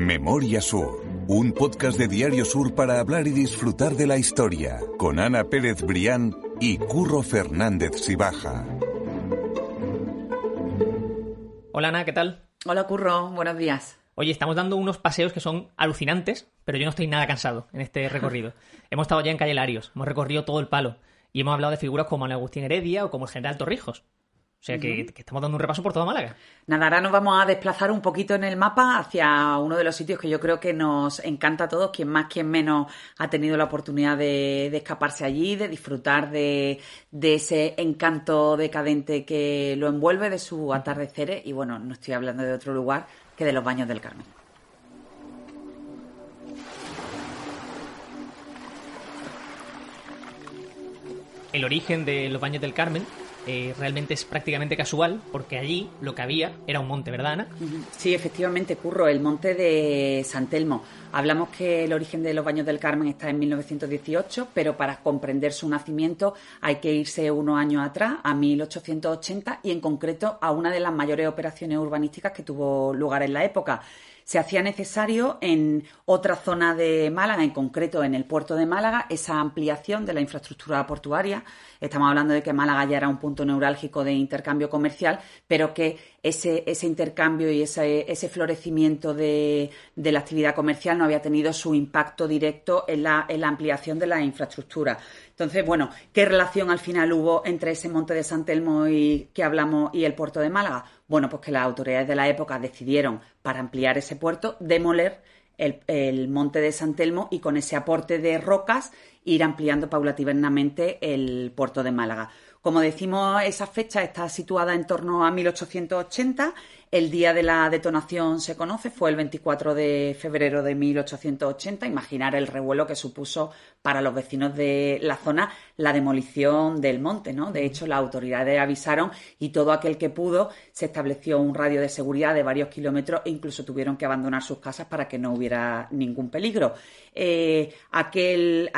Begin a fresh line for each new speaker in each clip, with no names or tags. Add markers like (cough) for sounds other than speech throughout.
Memoria Sur, un podcast de Diario Sur para hablar y disfrutar de la historia, con Ana Pérez Brián y Curro Fernández Sibaja.
Hola Ana, ¿qué tal?
Hola Curro, buenos días.
Oye, estamos dando unos paseos que son alucinantes, pero yo no estoy nada cansado en este recorrido. (laughs) hemos estado ya en Calle Larios, hemos recorrido todo el palo y hemos hablado de figuras como Ana Agustín Heredia o como el general Torrijos. O sea que, estamos dando un repaso por toda Málaga.
Nada, ahora nos vamos a desplazar un poquito en el mapa hacia uno de los sitios que yo creo que nos encanta a todos, quien más, quien menos ha tenido la oportunidad de, escaparse allí, de disfrutar de, ese encanto decadente que lo envuelve, de sus atardeceres. Y bueno, no estoy hablando de otro lugar que de los baños del Carmen.
El origen de los baños del Carmen eh, realmente es prácticamente casual, porque allí lo que había era un monte, ¿verdad, Ana?
Sí, efectivamente, Curro, el monte de San Telmo. Hablamos que el origen de los Baños del Carmen está en 1918, pero para comprender su nacimiento hay que irse unos años atrás, a 1880, y en concreto a una de las mayores operaciones urbanísticas que tuvo lugar en la época se hacía necesario en otra zona de Málaga, en concreto en el puerto de Málaga, esa ampliación de la infraestructura portuaria. Estamos hablando de que Málaga ya era un punto neurálgico de intercambio comercial, pero que ese, ese intercambio y ese, ese florecimiento de, de, la actividad comercial no había tenido su impacto directo en la, en la ampliación de la infraestructura. Entonces, bueno, ¿qué relación al final hubo entre ese monte de San Telmo y, que hablamos y el puerto de Málaga? Bueno, pues que las autoridades de la época decidieron, para ampliar ese puerto, demoler el, el, monte de San Telmo y con ese aporte de rocas ir ampliando paulatinamente el puerto de Málaga. Como decimos, esa fecha está situada en torno a 1880 el día de la detonación se conoce, fue el 24 de febrero de 1880. Imaginar el revuelo que supuso para los vecinos de la zona la demolición del monte, ¿no? De hecho, las autoridades avisaron y todo aquel que pudo se estableció un radio de seguridad de varios kilómetros e incluso tuvieron que abandonar sus casas para que no hubiera ningún peligro. Eh, aquel,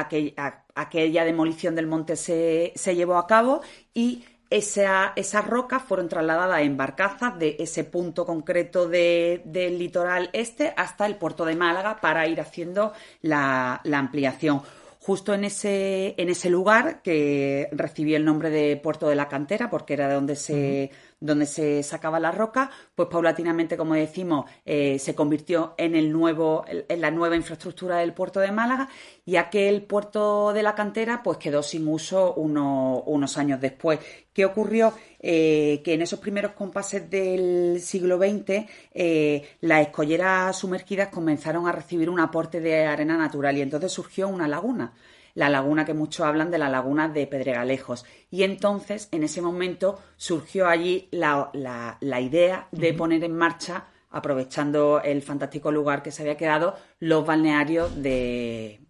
aquella demolición del monte se, llevó a cabo y esas rocas fueron trasladadas en barcazas de ese punto concreto del litoral este hasta el puerto de Málaga para ir haciendo la, ampliación. Justo en ese, en ese lugar que recibió el nombre de Puerto de la Cantera, porque era de donde se, donde se sacaba la roca, pues paulatinamente, como decimos, eh, se convirtió en, el nuevo, en la nueva infraestructura del puerto de Málaga y aquel puerto de la cantera pues quedó sin uso unos años después. ¿Qué ocurrió? Eh, que en esos primeros compases del siglo XX eh, las escolleras sumergidas comenzaron a recibir un aporte de arena natural y entonces surgió una laguna la laguna que muchos hablan de la laguna de Pedregalejos. Y entonces, en ese momento, surgió allí la, idea de poner en marcha, aprovechando el fantástico lugar que se había quedado, los balnearios de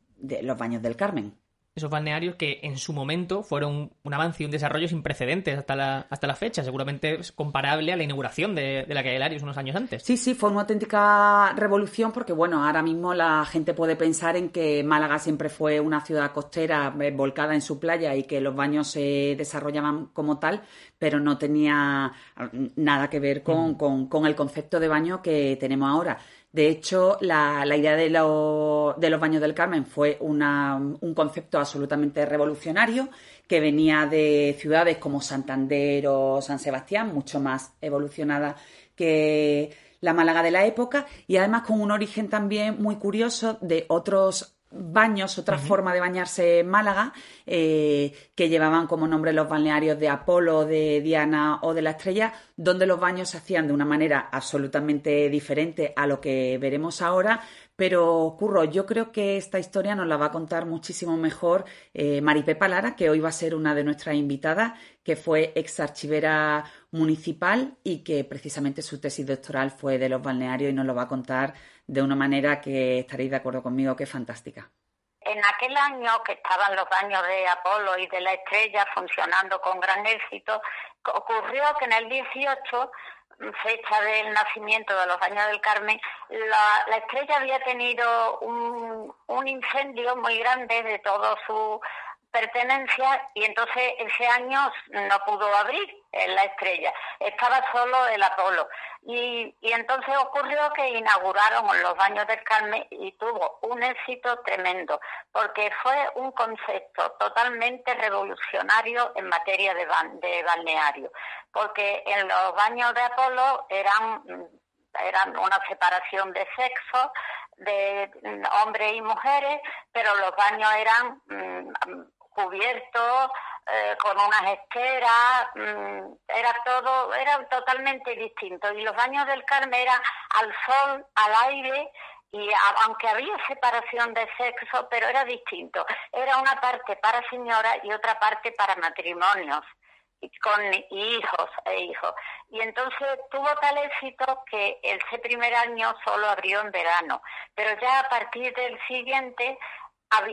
los Baños del Carmen
esos balnearios que en su momento fueron un avance y un desarrollo sin precedentes hasta la, hasta la fecha, seguramente es comparable a la inauguración de, la calle Larios unos años antes.
Sí, sí, fue una auténtica revolución porque, bueno, ahora mismo la gente puede pensar en que Málaga siempre fue una ciudad costera eh, volcada en su playa y que los baños se desarrollaban como tal, pero no tenía mm, nada que ver con, con, con el concepto de baño que tenemos ahora. De hecho, la, idea de, de, los baños del Carmen fue un concepto absolutamente revolucionario que venía de ciudades como Santander o San Sebastián, mucho más evolucionada que la Málaga de la época y además con un origen también muy curioso de otros baños, otra forma de bañarse en Málaga, eh, que llevaban como nombre los balnearios de Apolo, de Diana o de la Estrella, donde los baños se hacían de una manera absolutamente diferente a lo que veremos ahora. Pero, Curro, yo creo que esta historia nos la va a contar muchísimo mejor eh, Maripé Palara, que hoy va a ser una de nuestras invitadas, que fue ex archivera municipal y que precisamente su tesis doctoral fue de los balnearios y nos lo va a contar de una manera que estaréis de acuerdo conmigo que es fantástica.
En aquel año que estaban los baños de Apolo y de la estrella funcionando con gran éxito, ocurrió que en el 18, fecha del nacimiento de los baños del Carmen, la, estrella había tenido un, un incendio muy grande de todo su pertenencia y entonces ese año no pudo abrir la estrella, estaba solo el Apolo. Y, y entonces ocurrió que inauguraron los baños del Carmen y tuvo un éxito tremendo, porque fue un concepto totalmente revolucionario en materia de, de balneario, porque en los baños de Apolo eran, eran una separación de sexo, de hombres y mujeres, pero los baños eran mm, cubiertos eh, con unas esteras, mm, era todo, era totalmente distinto. Y los baños del Carmen eran al sol, al aire, y aunque había separación de sexo, pero era distinto. Era una parte para señoras y otra parte para matrimonios con hijos e hijos. Y entonces tuvo tal éxito que ese primer año solo abrió en verano, pero ya a partir del siguiente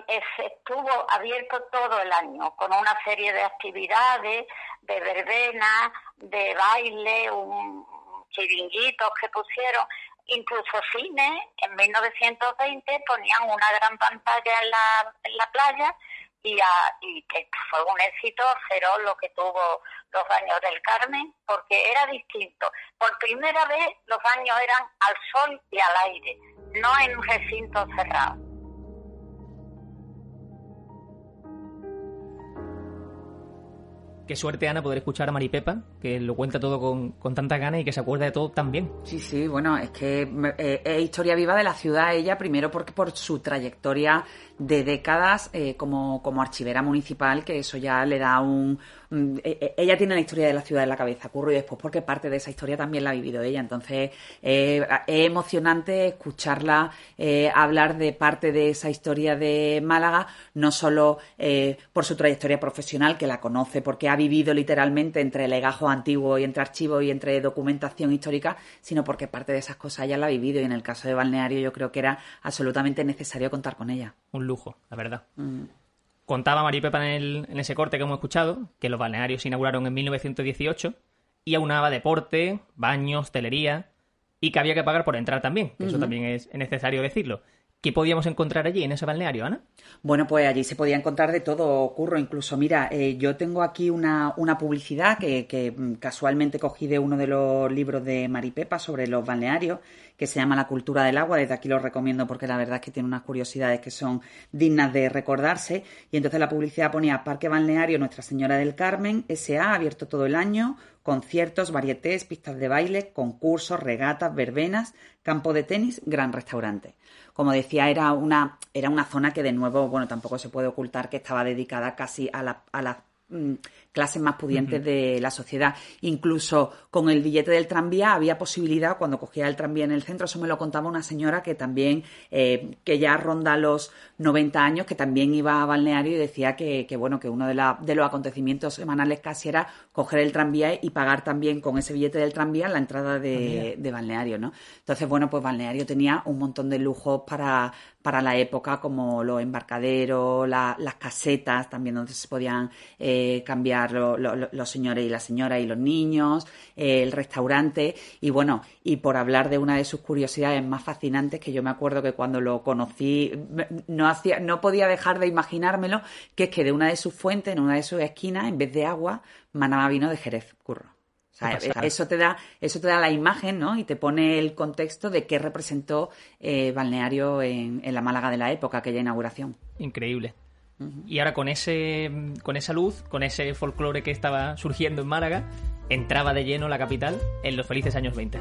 estuvo abierto todo el año, con una serie de actividades, de verbena, de baile, un chiringuitos que pusieron, incluso cine. En 1920 ponían una gran pantalla en la, en la playa y, y que fue un éxito cero lo que tuvo los baños del Carmen, porque era distinto. Por primera vez los baños eran al sol y al aire, no en un recinto cerrado.
Qué suerte, Ana, poder escuchar a Maripepa, que lo cuenta todo con, con tanta gana y que se acuerda de todo tan bien.
Sí, sí, bueno, es que eh, es historia viva de la ciudad ella, primero porque por su trayectoria de décadas eh, como, como archivera municipal, que eso ya le da un, Mm, e, e, ella tiene la historia de la ciudad en la cabeza, Curro, y después porque parte de esa historia también la ha vivido ella. Entonces, eh, es emocionante escucharla hablar de parte de esa historia de Málaga, no solo por su trayectoria profesional, que la conoce porque ha vivido literalmente entre legajos antiguos y entre archivos y entre documentación histórica, sino porque parte de esas cosas ella la ha vivido y en el caso de Balneario yo creo que era absolutamente necesario contar con ella.
Un lujo, la verdad. Mm. Contaba Maripepa en, en ese corte que hemos escuchado que los balnearios se inauguraron en 1918 y aunaba deporte, baños, hostelería y que había que pagar por entrar también, que eso también es necesario decirlo. ¿Qué podíamos encontrar allí en ese balneario, Ana?
Bueno, pues allí se podía encontrar de todo, Curro. Incluso, mira, eh, yo tengo aquí una, una publicidad que, que, mm, casualmente cogí de uno de los libros de Maripepa sobre los balnearios, que se llama La cultura del agua. Desde aquí lo recomiendo porque la verdad es que tiene unas curiosidades que son dignas de recordarse. Y entonces la publicidad ponía Parque Balneario Nuestra Señora del Carmen, SA, abierto todo el año, conciertos, varietés, pistas de baile, concursos, regatas, verbenas, campo de tenis, gran restaurante como decía, era una, era una zona que de nuevo, bueno, tampoco se puede ocultar que estaba dedicada casi a la, a la mm, clases más pudientes de la sociedad. Incluso con el billete del tranvía había posibilidad, cuando cogía el tranvía en el centro, eso me lo contaba una señora que también, eh, que ya ronda los 90 años, que también iba a balneario y decía que, bueno, que uno de, de, los acontecimientos semanales casi era coger el tranvía y pagar también con ese billete del tranvía la entrada de, de balneario, ¿no? Entonces, bueno, pues balneario tenía un montón de lujos para, para la época, como los embarcaderos, las casetas, también donde se podían eh, cambiar los señores y las señoras y los niños, eh, el restaurante, y bueno, y por hablar de una de sus curiosidades más fascinantes, que yo me acuerdo que cuando lo conocí no, hacía, no podía dejar de imaginármelo, que es que de una de sus fuentes, en una de sus esquinas, en vez de agua, manaba vino de Jerez, curro eso te da, eso te da la imagen, ¿no? Y te pone el contexto de qué representó eh, Balneario en, la Málaga de la época, aquella inauguración.
Increíble. Y ahora con ese, con esa luz, con ese folclore que estaba surgiendo en Málaga, entraba de lleno la capital en los felices años 20.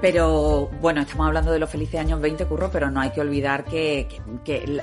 Pero bueno, estamos hablando de los felices años 20, curro, pero no hay que olvidar que,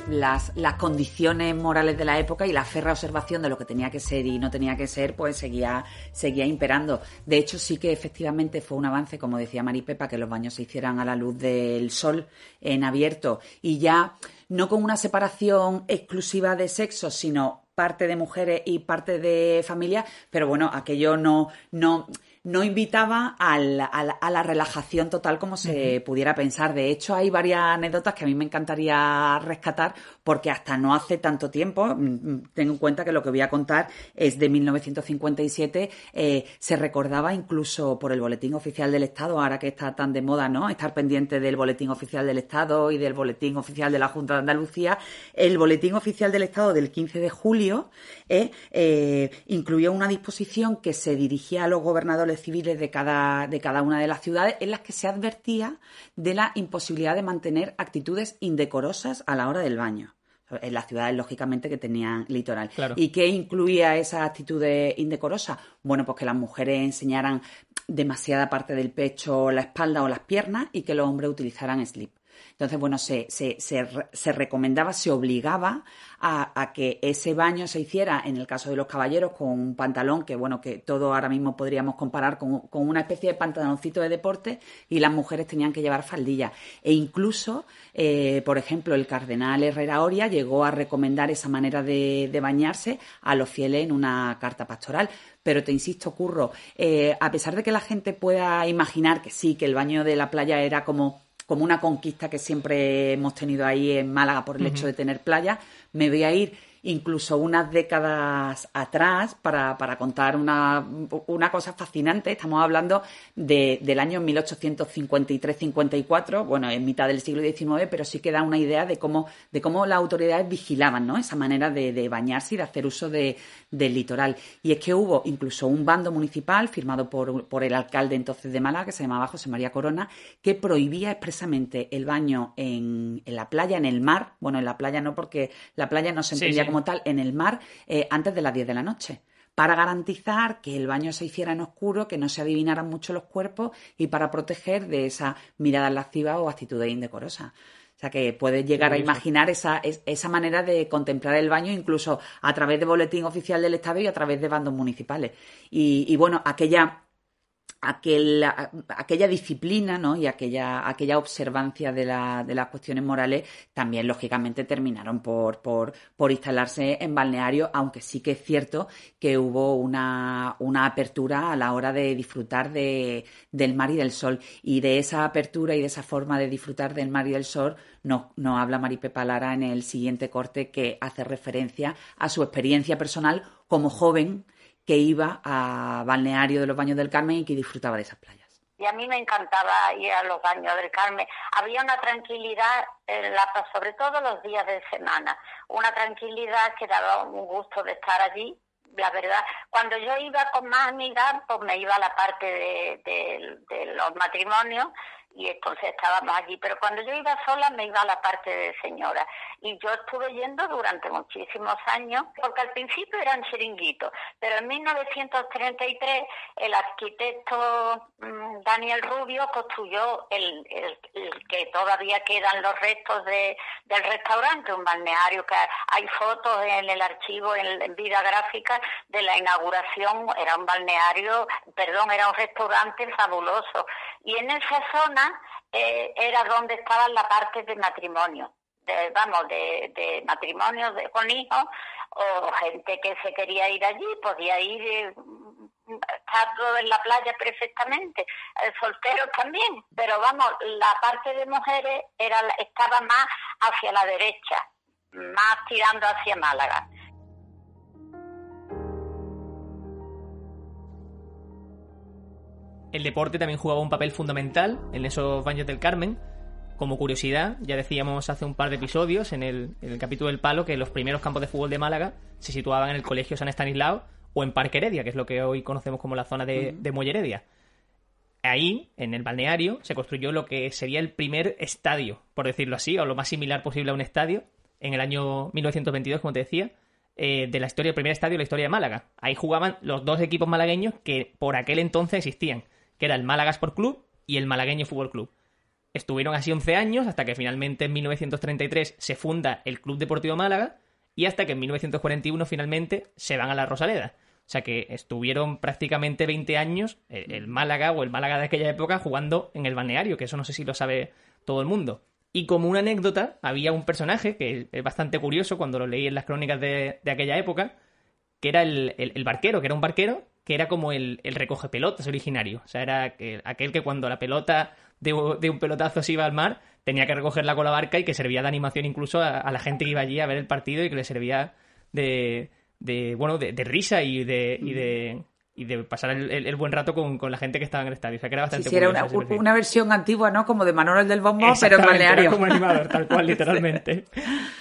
las, condiciones morales de la época y la ferra observación de lo que tenía que ser y no tenía que ser, pues seguía, seguía imperando. De hecho, sí que efectivamente fue un avance, como decía Maripepa, que los baños se hicieran a la luz del sol en abierto y ya no con una separación exclusiva de sexo, sino parte de mujeres y parte de familia, pero bueno, aquello no, no, no invitaba al- al- a la relajación total como se pudiera pensar. De hecho, hay varias anécdotas que a mí me encantaría rescatar porque hasta no hace tanto tiempo, mm, mm, tengo en cuenta que lo que voy a contar es de 1957, eh, se recordaba incluso por el Boletín Oficial del Estado, ahora que está tan de moda, ¿no? Estar pendiente del Boletín Oficial del Estado y del Boletín Oficial de la Junta de Andalucía. El Boletín Oficial del Estado del 15 de julio eh, eh, incluía una disposición que se dirigía a los gobernadores civiles de cada, de cada una de las ciudades en las que se advertía de la imposibilidad de mantener actitudes indecorosas a la hora del baño. En las ciudades, lógicamente, que tenían litoral.
Claro.
¿Y qué incluía esa actitudes indecorosas? Bueno, pues que las mujeres enseñaran demasiada parte del pecho, la espalda o las piernas y que los hombres utilizaran slip. Entonces, bueno, se, se, se, re- se recomendaba, se obligaba a, a que ese baño se hiciera, en el caso de los caballeros, con un pantalón que, bueno, que todos ahora mismo podríamos comparar con, con una especie de pantaloncito de deporte y las mujeres tenían que llevar faldilla. E incluso, eh, por ejemplo, el cardenal Herrera Oria llegó a recomendar esa manera de, de bañarse a los fieles en una carta pastoral. Pero te insisto, Curro, eh, a pesar de que la gente pueda imaginar que sí, que el baño de la playa era como como una conquista que siempre hemos tenido ahí en Málaga por el hecho de tener playa, me voy a ir incluso unas décadas atrás para, para contar una, una cosa fascinante. Estamos hablando de- del año 1853-54, bueno, en mitad del siglo XIX, pero sí que da una idea de cómo, de cómo las autoridades vigilaban ¿no? esa manera de, de bañarse y de hacer uso de- del litoral. Y es que hubo incluso un bando municipal firmado por, por el alcalde entonces de Málaga, que se llamaba José María Corona, que prohibía expresamente el baño en, en la playa, en el mar. Bueno, en la playa no, porque la playa no se
Sí,
entendía
sí.
como tal, en el mar, eh, antes de las 10 de la noche. Para garantizar que el baño se hiciera en oscuro, que no se adivinaran mucho los cuerpos y para proteger de esa mirada lasciva o actitudes indecorosas. O sea que puedes llegar a imaginar esa, es- esa manera de contemplar el baño incluso a través de boletín oficial del Estado y a través de bandos municipales. Y, y bueno, aquella aquella disciplina ¿no? y aquella, aquella observancia de, la- de las cuestiones morales también lógicamente terminaron por, por, por instalarse en balneario, aunque sí que es cierto que hubo una, una apertura a la hora de disfrutar de, del mar y del sol. Y de esa apertura y de esa forma de disfrutar del mar y del sol nos, nos habla Maripepa Lara en el siguiente corte que hace referencia a su experiencia personal como joven que iba a balneario de los Baños del Carmen y que disfrutaba de esas playas.
Y a mí me encantaba ir a los baños del Carmen. Había una tranquilidad, en la, sobre todo los días de semana, una tranquilidad que daba un gusto de estar allí. La verdad, cuando yo iba con más amigas, pues me iba a la parte de, de- de los matrimonios y entonces estábamos allí. Pero cuando yo iba sola, me iba a la parte de señora. Y yo estuve yendo durante muchísimos años, porque al principio eran chiringuitos, pero en 1933 el arquitecto mm, Daniel Rubio construyó el, que todavía quedan los restos de, del restaurante, un balneario que hay fotos en el archivo, en vida gráfica de la inauguración, era un balneario, perdón, era un restaurante fabuloso. Y en esa zona eh, era donde estaban la parte de matrimonio de, vamos, de, de matrimonios de, con hijos o gente que se quería ir allí, podía ir, eh, estar todo en la playa perfectamente, eh, solteros también, pero vamos, la parte de mujeres era estaba más hacia la derecha, más tirando hacia Málaga.
El deporte también jugaba un papel fundamental en esos baños del Carmen. Como curiosidad, ya decíamos hace un par de episodios en el, en el capítulo del Palo que los primeros campos de fútbol de Málaga se situaban en el Colegio San Estanislao o en Parque Heredia, que es lo que hoy conocemos como la zona de, de Molle Heredia. Ahí, en el balneario, se construyó lo que sería el primer estadio, por decirlo así, o lo más similar posible a un estadio, en el año 1922, como te decía, eh, de la historia, el primer estadio de la historia de Málaga. Ahí jugaban los dos equipos malagueños que por aquel entonces existían, que era el Málaga Sport Club y el Malagueño Fútbol Club. Estuvieron así 11 años hasta que finalmente en 1933 se funda el Club Deportivo Málaga y hasta que en 1941 finalmente se van a la Rosaleda. O sea que estuvieron prácticamente 20 años el, el Málaga o el Málaga de aquella época jugando en el balneario, que eso no sé si lo sabe todo el mundo. Y como una anécdota, había un personaje que es bastante curioso cuando lo leí en las crónicas de, de aquella época, que era el, el- barquero, que era un barquero que era como el, el recoge pelotas originario. O sea, era que, aquel que cuando la pelota de, un pelotazo se iba al mar, tenía que recogerla con la barca y que servía de animación incluso a, la gente que iba allí a ver el partido y que le servía de, de bueno, de, de risa y de, y de, y de pasar el, buen rato con, la gente que estaba en el estadio. O sea, que era bastante
sí, era una, versión antigua, ¿no? Como de Manuel del Bombo, pero en balneario.
Como animador, tal cual, (laughs) literalmente.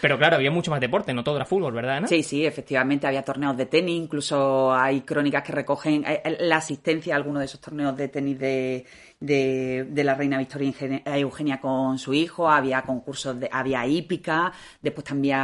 Pero claro, había mucho más deporte, no todo era fútbol, ¿verdad,
Sí, sí, efectivamente. Había torneos de tenis, incluso hay crónicas que recogen eh, eh, la asistencia a algunos de esos torneos de tenis de, de, la reina Victoria Eugenia con su hijo, había concursos, de, había hípica, después también,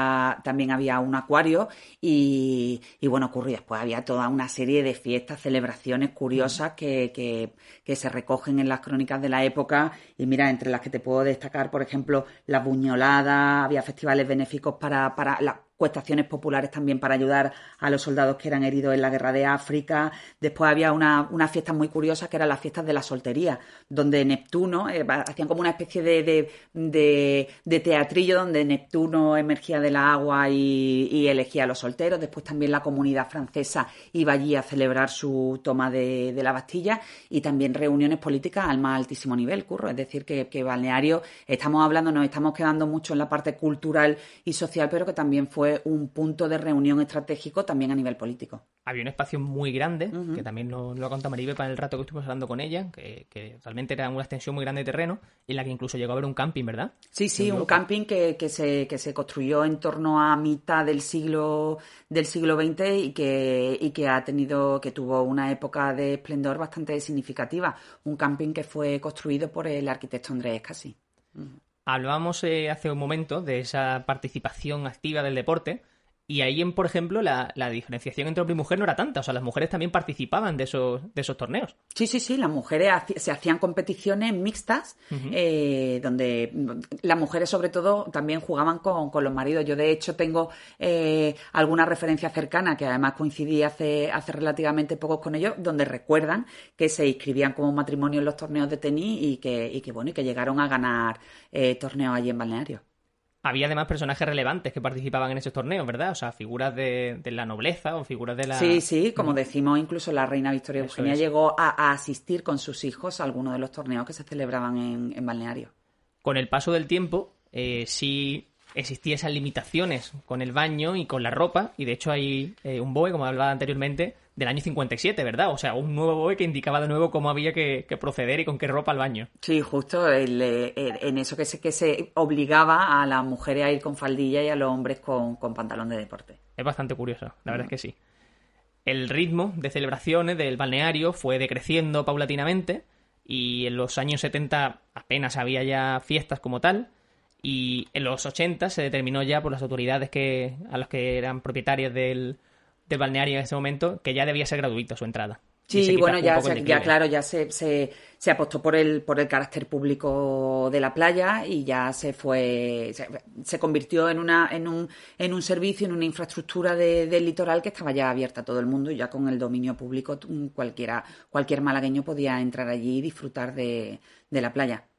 también había un acuario y, bueno, ocurrió después había toda una serie de fiestas, celebraciones curiosas que, que, que, se recogen en las crónicas de la época. Y mira, entre las que te puedo destacar, por ejemplo, las buñoladas, había festivales benéficos para, para la, cuestaciones populares también para ayudar a los soldados que eran heridos en la guerra de África. Después había una, una fiesta muy curiosa que eran las fiestas de la soltería, donde Neptuno, eh, hacían como una especie de, de, teatrillo donde Neptuno emergía de la agua y, elegía a los solteros. Después también la comunidad francesa iba allí a celebrar su toma de, la Bastilla y también reuniones políticas al más altísimo nivel, curro. Es decir, que, que balneario, estamos hablando, nos estamos quedando mucho en la parte cultural y social, pero que también fue un punto de reunión estratégico también a nivel político.
Había un espacio muy grande, que también lo, lo ha contado Maribel para el rato que estuvimos hablando con ella, que, realmente era una extensión muy grande de terreno, en la que incluso llegó a haber un camping, ¿verdad?
Sí, sí, un camping que, se, que se construyó en torno a mitad del siglo del siglo XX y que, y que ha tenido, que tuvo una época de esplendor bastante significativa. Un camping que fue construido por el arquitecto Andrés Casi.
Hablábamos eh, hace un momento de esa participación activa del deporte y ahí, en, por ejemplo, la, diferenciación entre hombre y mujer no era tanta. O sea, las mujeres también participaban de esos, de esos torneos.
Sí, sí, sí. Las mujeres se hacían competiciones mixtas, eh, donde las mujeres, sobre todo, también jugaban con, los maridos. Yo, de hecho, tengo eh, alguna referencia cercana, que además coincidí hace, hace relativamente poco con ellos, donde recuerdan que se inscribían como matrimonio en los torneos de tenis y que, y que bueno, y que llegaron a ganar eh, torneos allí en balneario
había además personajes relevantes que participaban en esos torneos, ¿verdad? O sea, figuras de, la nobleza o figuras de la...
Sí, sí, como decimos, incluso la reina Victoria Eugenia llegó a, asistir con sus hijos a algunos de los torneos que se celebraban en, balneario.
Con el paso del tiempo, eh, sí existían esas limitaciones con el baño y con la ropa, y de hecho hay eh, un BOE, como hablaba anteriormente, del año 57, ¿verdad? O sea, un nuevo BOE que indicaba de nuevo cómo había que, proceder y con qué ropa al baño.
Sí, justo en eso que se, que se obligaba a las mujeres a ir con faldilla y a los hombres con, pantalón de deporte.
Es bastante curioso, la verdad es que sí. El ritmo de celebraciones del balneario fue decreciendo paulatinamente y en los años 70 apenas había ya fiestas como tal y en los 80 se determinó ya por las autoridades que a los que eran propietarios del, del balneario en ese momento que ya debía ser gratuito su entrada.
Sí, bueno, ya, ya claro, ya se, se, se, apostó por el, por el carácter público de la playa y ya se fue, se, convirtió en, una, en, un, en un servicio, en una infraestructura del litoral que estaba ya abierta a todo el mundo y ya con el dominio público cualquiera, cualquier malagueño podía entrar allí y disfrutar de, de la playa.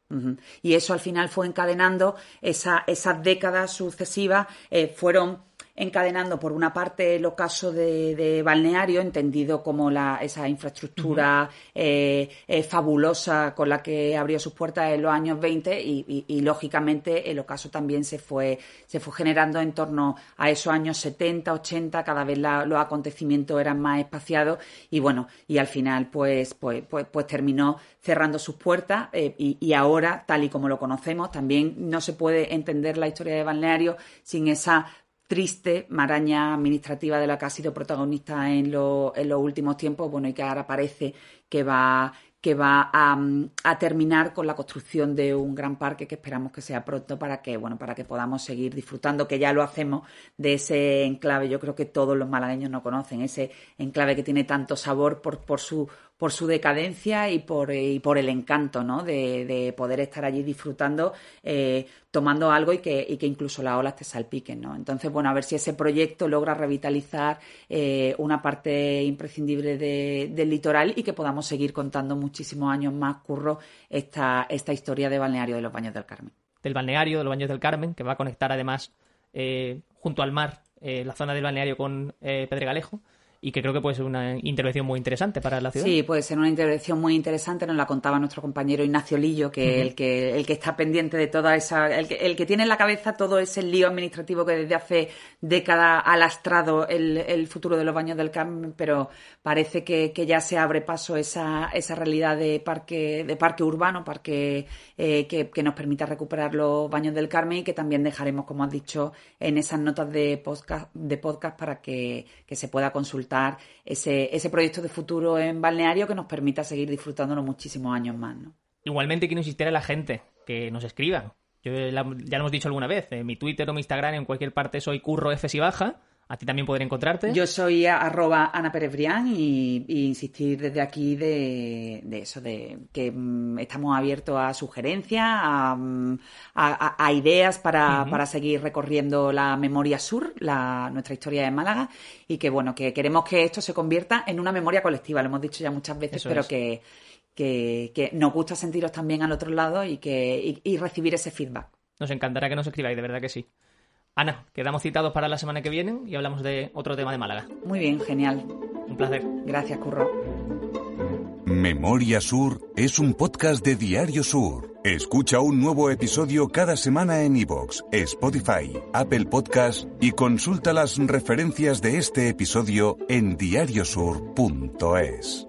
Y eso al final fue encadenando esa, esas décadas sucesivas, eh, fueron encadenando por una parte el ocaso de, balneario, entendido como la, esa infraestructura eh, eh, fabulosa con la que abrió sus puertas en los años 20 y, lógicamente el ocaso también se fue, se fue generando en torno a esos años 70, 80, cada vez los acontecimientos eran más espaciados y bueno, y al final pues, pues, pues, pues terminó cerrando sus puertas eh, y, y, ahora, tal y como lo conocemos, también no se puede entender la historia de balneario sin esa triste maraña administrativa de la que ha sido protagonista en, en los últimos tiempos, bueno, y que ahora parece que va, que va a, terminar con la construcción de un gran parque que esperamos que sea pronto para que, bueno, para que podamos seguir disfrutando, que ya lo hacemos, de ese enclave. Yo creo que todos los malagueños no conocen ese enclave que tiene tanto sabor por, por su por su decadencia y por, y por el encanto de, poder estar allí disfrutando, eh, tomando algo y que, incluso las olas te salpiquen. Entonces, bueno, a ver si ese proyecto logra revitalizar eh, una parte imprescindible del litoral y que podamos seguir contando muchísimos años más, curro, esta, esta historia de balneario de los Baños del Carmen.
Del balneario de los Baños del Carmen, que va a conectar además eh, junto al mar la zona del balneario con Pedregalejo y que creo que puede ser una intervención muy interesante para la ciudad.
Sí, puede ser una intervención muy interesante, nos la contaba nuestro compañero Ignacio Lillo, que el que el que está pendiente de toda esa, el que, el que tiene en la cabeza todo ese lío administrativo que desde hace décadas ha lastrado el, el futuro de los baños del Carmen, pero parece que, que, ya se abre paso esa, esa realidad de parque, de parque urbano, parque eh, que, que nos permita recuperar los baños del Carmen y que también dejaremos, como has dicho, en esas notas de podcast, de podcast para que, que se pueda consultar ese, ese proyecto de futuro en balneario que nos permita seguir disfrutándolo muchísimos años más. ¿no?
Igualmente quiero insistir a la gente que nos escriba. Yo ya lo hemos dicho alguna vez, en mi Twitter o mi Instagram, en cualquier parte soy curro F baja. A ti también poder encontrarte.
Yo soy arroba Ana Pérez Brián y, y, insistir desde aquí de, de eso, de que mm, estamos abiertos a sugerencias, a, a, a ideas para, uh -huh. para, seguir recorriendo la memoria sur, la, nuestra historia de Málaga, y que bueno, que queremos que esto se convierta en una memoria colectiva, lo hemos dicho ya muchas veces, eso pero es. que, que, que, nos gusta sentiros también al otro lado y, que, y, y recibir ese feedback.
Nos encantará que nos escribáis, de verdad que sí. Ana, quedamos citados para la semana que viene y hablamos de otro tema de Málaga.
Muy bien, genial.
Un placer.
Gracias, Curro.
Memoria Sur es un podcast de Diario Sur. Escucha un nuevo episodio cada semana en iVoox, Spotify, Apple Podcast y consulta las referencias de este episodio en diariosur.es.